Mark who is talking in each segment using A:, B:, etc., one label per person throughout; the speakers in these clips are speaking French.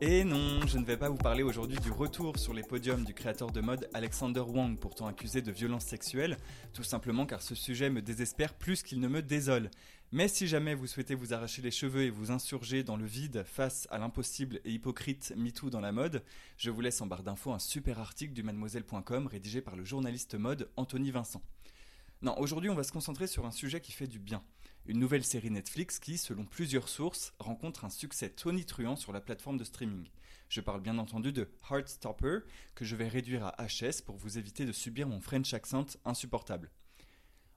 A: Et non, je ne vais pas vous parler aujourd'hui du retour sur les podiums du créateur de mode Alexander Wang, pourtant accusé de violence sexuelle, tout simplement car ce sujet me désespère plus qu'il ne me désole. Mais si jamais vous souhaitez vous arracher les cheveux et vous insurger dans le vide face à l'impossible et hypocrite MeToo dans la mode, je vous laisse en barre d'infos un super article du mademoiselle.com rédigé par le journaliste mode Anthony Vincent. Non, aujourd'hui on va se concentrer sur un sujet qui fait du bien une nouvelle série Netflix qui, selon plusieurs sources, rencontre un succès tonitruant sur la plateforme de streaming. Je parle bien entendu de Heartstopper, que je vais réduire à HS pour vous éviter de subir mon French accent insupportable.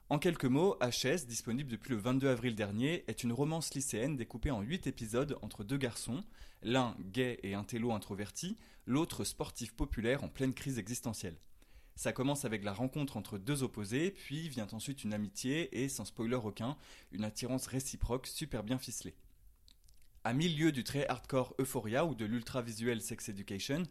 A: En quelques mots, HS, disponible depuis le 22 avril dernier, est une romance lycéenne découpée en 8 épisodes entre deux garçons, l'un gay et intello introverti, l'autre sportif populaire en pleine crise existentielle. Ça commence avec la rencontre entre deux opposés, puis vient ensuite une amitié et, sans spoiler aucun, une attirance réciproque super bien ficelée. À milieu du très hardcore Euphoria ou de l'ultra visuel Sex Education,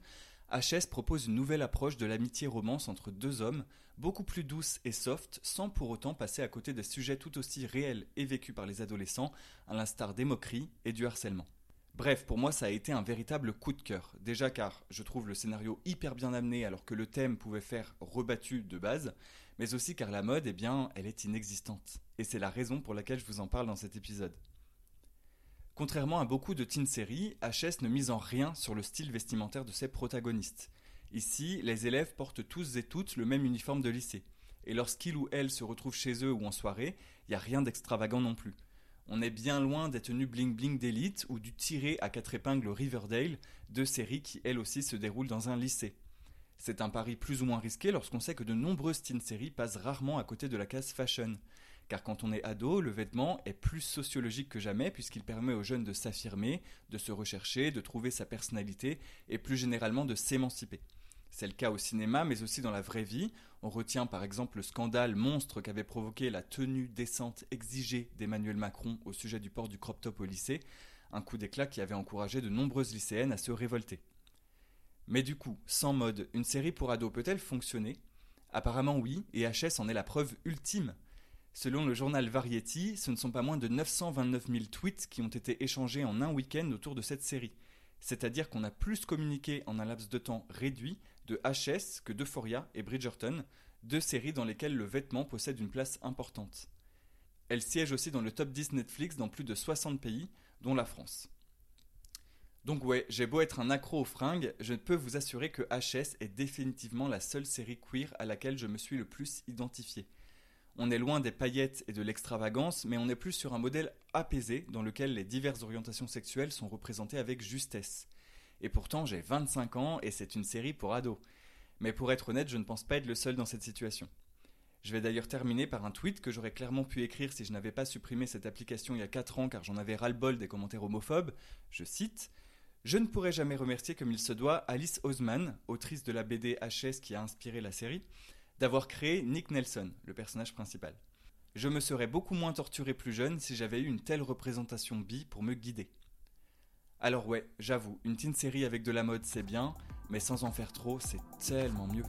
A: HS propose une nouvelle approche de l'amitié romance entre deux hommes, beaucoup plus douce et soft, sans pour autant passer à côté des sujets tout aussi réels et vécus par les adolescents, à l'instar des moqueries et du harcèlement. Bref, pour moi, ça a été un véritable coup de cœur. Déjà car je trouve le scénario hyper bien amené alors que le thème pouvait faire rebattu de base, mais aussi car la mode, eh bien, elle est inexistante. Et c'est la raison pour laquelle je vous en parle dans cet épisode. Contrairement à beaucoup de teen séries, HS ne mise en rien sur le style vestimentaire de ses protagonistes. Ici, les élèves portent tous et toutes le même uniforme de lycée. Et lorsqu'ils ou elles se retrouvent chez eux ou en soirée, il n'y a rien d'extravagant non plus. On est bien loin des tenues bling-bling d'élite ou du tiré à quatre épingles Riverdale, deux séries qui elles aussi se déroulent dans un lycée. C'est un pari plus ou moins risqué lorsqu'on sait que de nombreuses teen séries passent rarement à côté de la case fashion. Car quand on est ado, le vêtement est plus sociologique que jamais puisqu'il permet aux jeunes de s'affirmer, de se rechercher, de trouver sa personnalité et plus généralement de s'émanciper. C'est le cas au cinéma, mais aussi dans la vraie vie. On retient par exemple le scandale monstre qu'avait provoqué la tenue décente exigée d'Emmanuel Macron au sujet du port du crop top au lycée, un coup d'éclat qui avait encouragé de nombreuses lycéennes à se révolter. Mais du coup, sans mode, une série pour ados peut-elle fonctionner? Apparemment oui, et HS en est la preuve ultime. Selon le journal Variety, ce ne sont pas moins de 929 000 tweets qui ont été échangés en un week-end autour de cette série. C'est-à-dire qu'on a plus communiqué en un laps de temps réduit de HS que d'Euphoria et Bridgerton, deux séries dans lesquelles le vêtement possède une place importante. Elle siège aussi dans le top 10 Netflix dans plus de 60 pays, dont la France. Donc ouais, j'ai beau être un accro aux fringues, je peux vous assurer que HS est définitivement la seule série queer à laquelle je me suis le plus identifié. On est loin des paillettes et de l'extravagance, mais on est plus sur un modèle apaisé dans lequel les diverses orientations sexuelles sont représentées avec justesse. Et pourtant, j'ai 25 ans et c'est une série pour ados. Mais pour être honnête, je ne pense pas être le seul dans cette situation. Je vais d'ailleurs terminer par un tweet que j'aurais clairement pu écrire si je n'avais pas supprimé cette application il y a 4 ans car j'en avais ras-le-bol des commentaires homophobes. Je cite Je ne pourrais jamais remercier comme il se doit Alice Osman, autrice de la BD HS qui a inspiré la série, d'avoir créé Nick Nelson, le personnage principal. Je me serais beaucoup moins torturé plus jeune si j'avais eu une telle représentation bi pour me guider. Alors ouais, j'avoue, une teen série avec de la mode c'est bien, mais sans en faire trop, c'est tellement mieux.